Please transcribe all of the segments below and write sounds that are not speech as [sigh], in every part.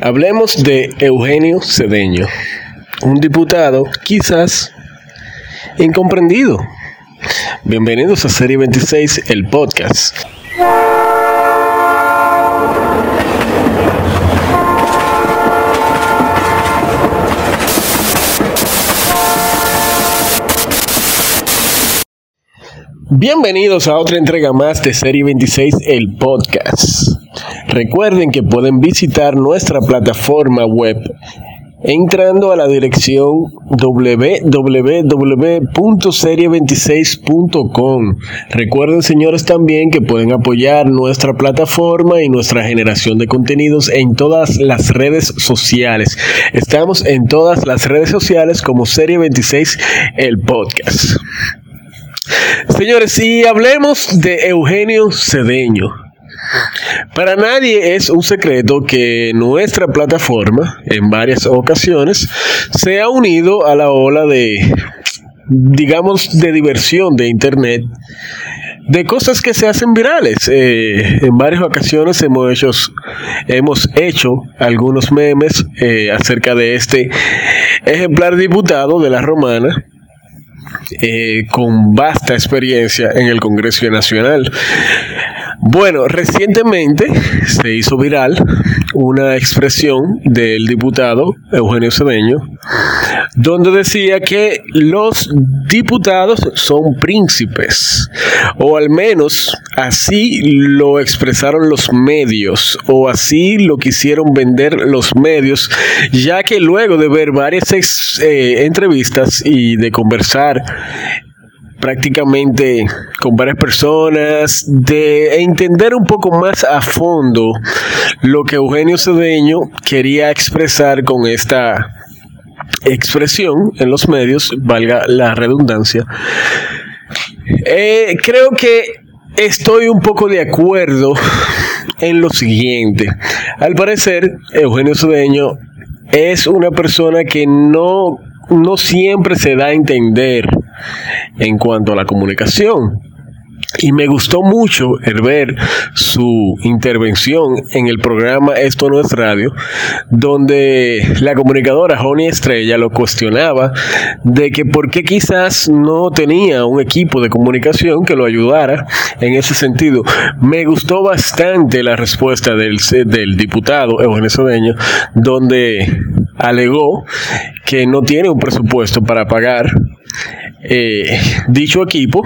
Hablemos de Eugenio Cedeño, un diputado quizás incomprendido. Bienvenidos a Serie 26, el podcast. Bienvenidos a otra entrega más de Serie 26, el podcast. Recuerden que pueden visitar nuestra plataforma web entrando a la dirección www.serie26.com. Recuerden, señores, también que pueden apoyar nuestra plataforma y nuestra generación de contenidos en todas las redes sociales. Estamos en todas las redes sociales como Serie 26, el podcast. Señores, si hablemos de Eugenio Cedeño. Para nadie es un secreto que nuestra plataforma en varias ocasiones se ha unido a la ola de, digamos, de diversión de Internet, de cosas que se hacen virales. Eh, en varias ocasiones hemos hecho, algunos memes eh, acerca de este ejemplar diputado de la Romana eh, con vasta experiencia en el Congreso Nacional. Bueno, recientemente se hizo viral una expresión del diputado Eugenio Cedeño, donde decía que los diputados son príncipes, o al menos así lo expresaron los medios, o así lo quisieron vender los medios, ya que luego de ver varias eh, entrevistas y de conversar prácticamente con varias personas, de entender un poco más a fondo lo que Eugenio Cedeño quería expresar con esta expresión en los medios, valga la redundancia. Eh, creo que estoy un poco de acuerdo en lo siguiente. Al parecer, Eugenio Cedeño es una persona que no, no siempre se da a entender en cuanto a la comunicación. Y me gustó mucho el ver su intervención en el programa Esto no es radio, donde la comunicadora Joni Estrella lo cuestionaba de que por qué quizás no tenía un equipo de comunicación que lo ayudara en ese sentido. Me gustó bastante la respuesta del, del diputado Eugenio Sodeño, donde alegó que no tiene un presupuesto para pagar eh, [laughs] dicho equipo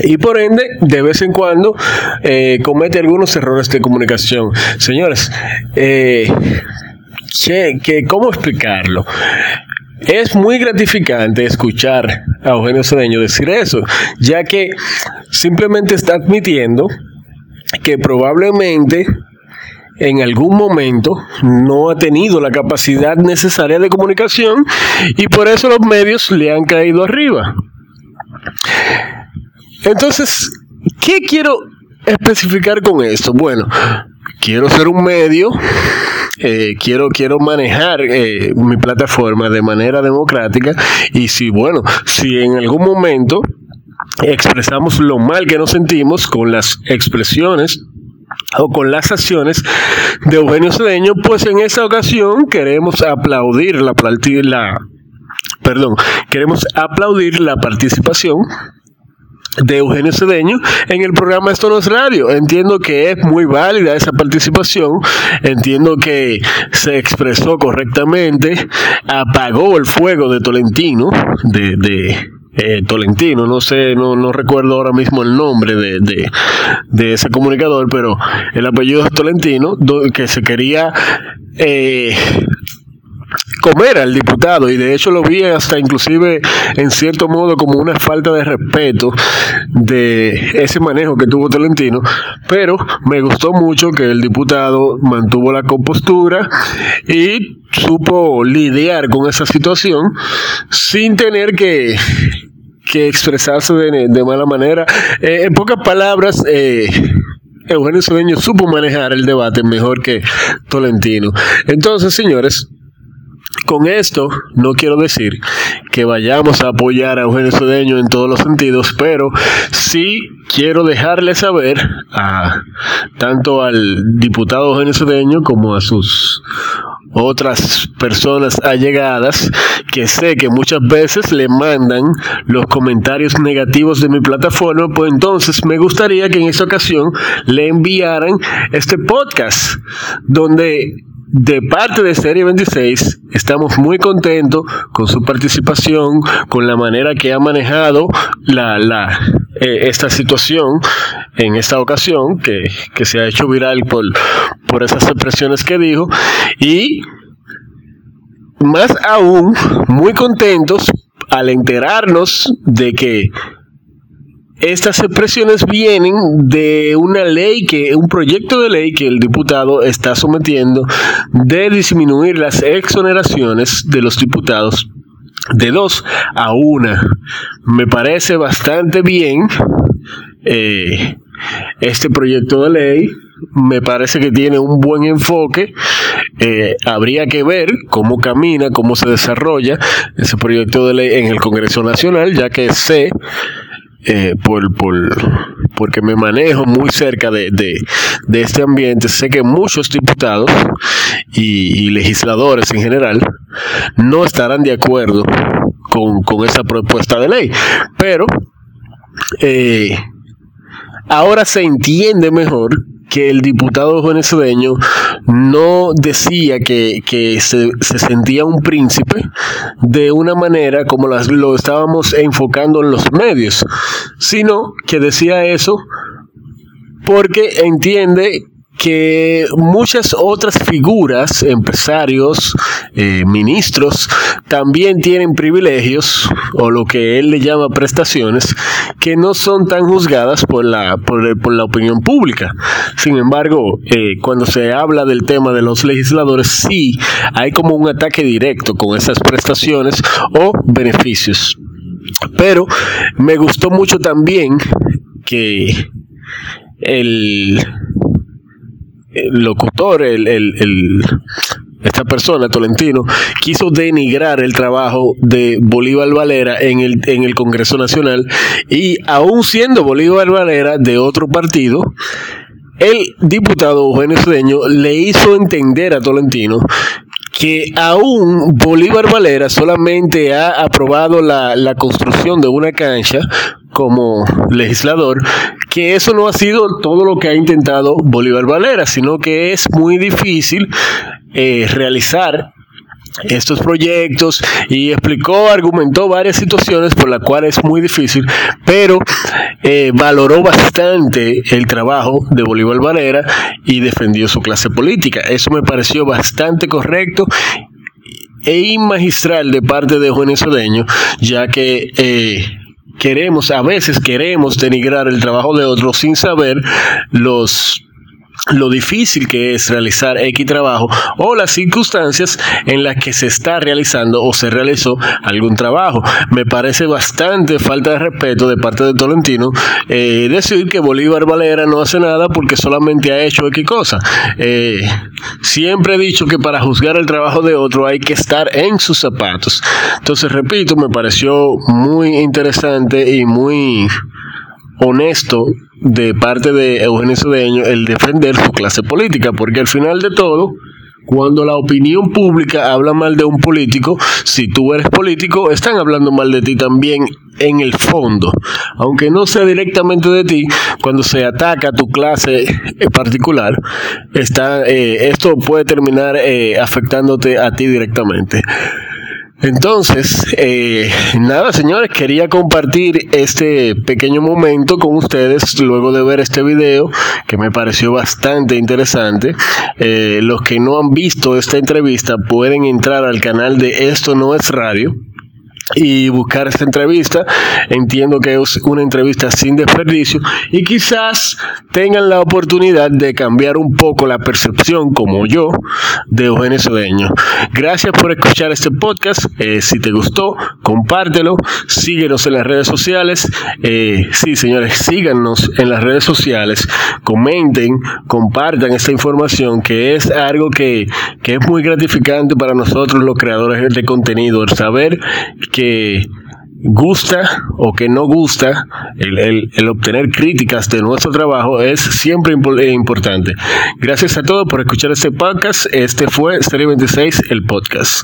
y por ende de vez en cuando eh, comete algunos errores de comunicación. Señores, eh, ¿cómo explicarlo? Es muy gratificante escuchar a Eugenio Cedeño decir eso, ya que simplemente está admitiendo que probablemente en algún momento no ha tenido la capacidad necesaria de comunicación y por eso los medios le han caído arriba. Entonces, ¿qué quiero especificar con esto? Bueno, quiero ser un medio, eh, quiero, quiero manejar eh, mi plataforma de manera democrática y si, bueno, si en algún momento expresamos lo mal que nos sentimos con las expresiones o con las acciones de Eugenio Cedeño, pues en esa ocasión queremos aplaudir la, la queremos aplaudir la participación de Eugenio Cedeño en el programa Esto radio. Entiendo que es muy válida esa participación, entiendo que se expresó correctamente, apagó el fuego de Tolentino, de eh, Tolentino, no sé, no, no recuerdo ahora mismo el nombre de, ese comunicador, pero el apellido es Tolentino, que se quería eh, comer al diputado y de hecho lo vi hasta inclusive en cierto modo como una falta de respeto de ese manejo que tuvo Tolentino, pero me gustó mucho que el diputado mantuvo la compostura y supo lidiar con esa situación sin tener que que expresarse de, mala manera. Eh, en pocas palabras, eh, Eugenio Cedeño supo manejar el debate mejor que Tolentino. Entonces, señores, Con esto no quiero decir que vayamos a apoyar a Eugenio Cedeño en todos los sentidos, pero sí quiero dejarle saber a tanto al diputado Eugenio Cedeño como a sus otras personas allegadas que sé que muchas veces le mandan los comentarios negativos de mi plataforma, pues entonces me gustaría que en esta ocasión le enviaran este podcast donde de parte de Serie 26 estamos muy contentos con su participación, con la manera que ha manejado la, la, eh, esta situación en esta ocasión, que, que se ha hecho viral por, por esas expresiones que dijo, y más aún muy contentos al enterarnos de que estas expresiones vienen de una ley que, un proyecto de ley que el diputado está sometiendo de disminuir las exoneraciones de los diputados de dos a una. Me parece bastante bien eh, este proyecto de ley. Me parece que tiene un buen enfoque. Eh, habría que ver cómo camina, cómo se desarrolla ese proyecto de ley en el Congreso Nacional, ya que sé eh, por, por, porque me manejo muy cerca de, de, este ambiente, sé que muchos diputados y, legisladores en general no estarán de acuerdo con, con esa propuesta de ley, pero eh, ahora se entiende mejor que el diputado venezolano no decía que, se, sentía un príncipe de una manera como las, lo estábamos enfocando en los medios, sino que decía eso porque entiende que muchas otras figuras, empresarios, eh, ministros, también tienen privilegios o lo que él le llama prestaciones que no son tan juzgadas por la, por, la opinión pública. Sin embargo, eh, cuando se habla del tema de los legisladores, sí hay como un ataque directo con esas prestaciones o beneficios. Pero me gustó mucho también que el locutor, el, el, esta persona, Tolentino, quiso denigrar el trabajo de Bolívar Valera en el, en el Congreso Nacional y aún siendo Bolívar Valera de otro partido, el diputado Eugenio Cedeño le hizo entender a Tolentino que aún Bolívar Valera solamente ha aprobado la, la construcción de una cancha como legislador, que eso no ha sido todo lo que ha intentado Bolívar Valera, sino que es muy difícil eh, realizar estos proyectos y explicó, argumentó varias situaciones por las cuales es muy difícil, pero eh, valoró bastante el trabajo de Bolívar Valera y defendió su clase política. Eso me pareció bastante correcto e magistral de parte de Juan Sodeño, ya que eh, queremos, a veces queremos denigrar el trabajo de otros sin saber los lo difícil que es realizar X trabajo o las circunstancias en las que se está realizando o se realizó algún trabajo. Me parece bastante falta de respeto de parte de Tolentino eh, decir que Bolívar Valera no hace nada porque solamente ha hecho X cosa. Eh, siempre he dicho que para juzgar el trabajo de otro hay que estar en sus zapatos. Entonces, repito, me pareció muy interesante y muy honesto de parte de Eugenio Cedeño el defender su clase política, porque al final de todo, cuando la opinión pública habla mal de un político, si tú eres político, están hablando mal de ti también en el fondo. Aunque no sea directamente de ti, cuando se ataca a tu clase particular, está, eh, esto puede terminar eh, afectándote a ti directamente. Entonces, eh, nada, señores, quería compartir este pequeño momento con ustedes luego de ver este video que me pareció bastante interesante. Eh, los que no han visto esta entrevista pueden entrar al canal de Esto No es Radio y buscar esta entrevista. Entiendo que es una entrevista sin desperdicio y quizás tengan la oportunidad de cambiar un poco la percepción, como yo, de Eugenio Cedeño. Gracias por escuchar este podcast. Eh, si te gustó, compártelo. Síguenos en las redes sociales. Eh, sí, señores, síganos en las redes sociales. Comenten, compartan esta información que es algo que, que es muy gratificante para nosotros los creadores de contenido. El saber que gusta o que no gusta, el, obtener críticas de nuestro trabajo es siempre importante. Gracias a todos por escuchar este podcast. Este fue Serie 26, el podcast.